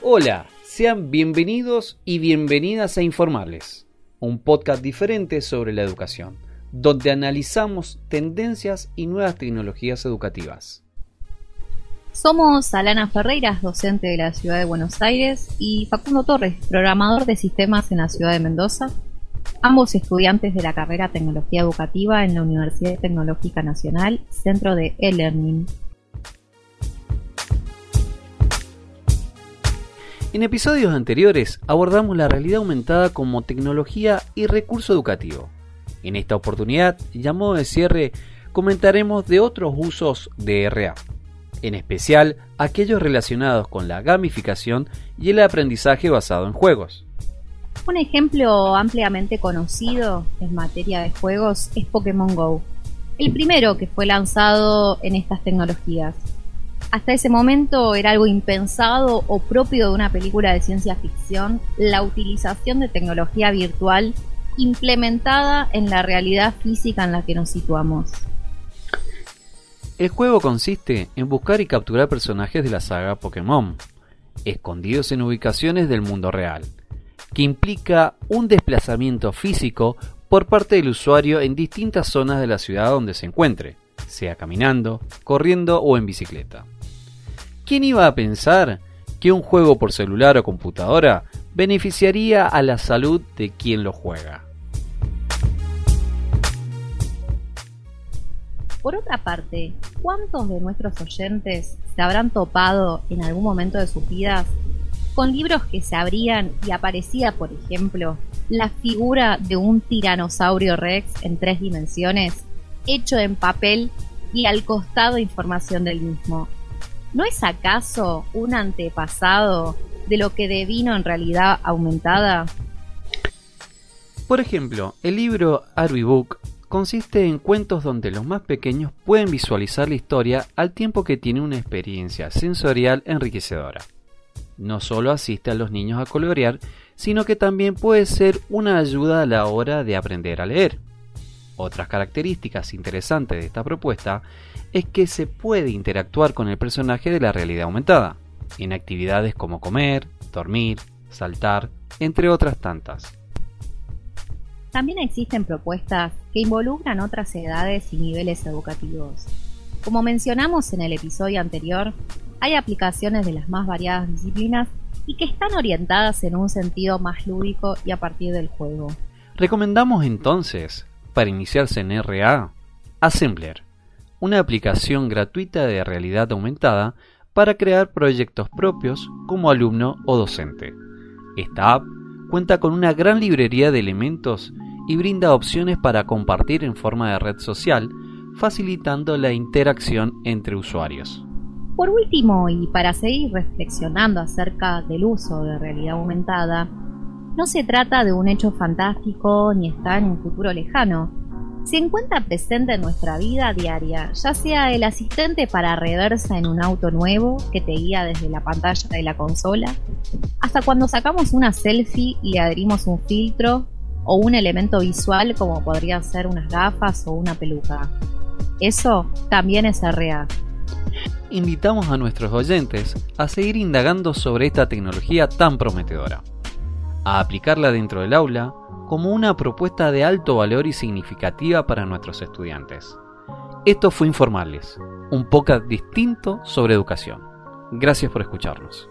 Hola, sean bienvenidos y bienvenidas a Informales, un podcast diferente sobre la educación, donde analizamos tendencias y nuevas tecnologías educativas. Somos Alana Ferreiras, docente de la ciudad de Buenos Aires, y Facundo Torres, programador de sistemas en la ciudad de Mendoza, ambos estudiantes de la carrera Tecnología Educativa en la Universidad Tecnológica Nacional, Centro de e-Learning. En episodios anteriores abordamos la realidad aumentada como tecnología y recurso educativo. En esta oportunidad, llamado de cierre, comentaremos de otros usos de RA, en especial aquellos relacionados con la gamificación y el aprendizaje basado en juegos. Un ejemplo ampliamente conocido en materia de juegos es Pokémon Go, el primero que fue lanzado en estas tecnologías. Hasta ese momento era algo impensado o propio de una película de ciencia ficción la utilización de tecnología virtual implementada en la realidad física en la que nos situamos. El juego consiste en buscar y capturar personajes de la saga Pokémon, escondidos en ubicaciones del mundo real, que implica un desplazamiento físico por parte del usuario en distintas zonas de la ciudad donde se encuentre, sea caminando, corriendo o en bicicleta. ¿Quién iba a pensar que un juego por celular o computadora beneficiaría a la salud de quien lo juega? Por otra parte, ¿cuántos de nuestros oyentes se habrán topado en algún momento de sus vidas con libros que se abrían y aparecía, por ejemplo, la figura de un tiranosaurio rex en tres dimensiones, hecho en papel y al costado información del mismo? ¿No es acaso un antepasado de lo que devino en realidad aumentada? Por ejemplo, el libro Book consiste en cuentos donde los más pequeños pueden visualizar la historia al tiempo que tiene una experiencia sensorial enriquecedora. No solo asiste a los niños a colorear, sino que también puede ser una ayuda a la hora de aprender a leer. Otras características interesantes de esta propuesta es que se puede interactuar con el personaje de la realidad aumentada, en actividades como comer, dormir, saltar, entre otras tantas. También existen propuestas que involucran otras edades y niveles educativos. Como mencionamos en el episodio anterior, hay aplicaciones de las más variadas disciplinas y que están orientadas en un sentido más lúdico y a partir del juego. Recomendamos entonces, para iniciarse en RA, Assembler, una aplicación gratuita de realidad aumentada para crear proyectos propios como alumno o docente. Esta app cuenta con una gran librería de elementos y brinda opciones para compartir en forma de red social, facilitando la interacción entre usuarios. Por último, y para seguir reflexionando acerca del uso de realidad aumentada, no se trata de un hecho fantástico ni está en un futuro lejano, se encuentra presente en nuestra vida diaria, ya sea el asistente para reversa en un auto nuevo que te guía desde la pantalla de la consola, hasta cuando sacamos una selfie y le adherimos un filtro o un elemento visual como podría ser unas gafas o una peluca. Eso también es RA. Invitamos a nuestros oyentes a seguir indagando sobre esta tecnología tan prometedora, a aplicarla dentro del aula, como una propuesta de alto valor y significativa para nuestros estudiantes. Esto fue Informales, un podcast distinto sobre educación. Gracias por escucharnos.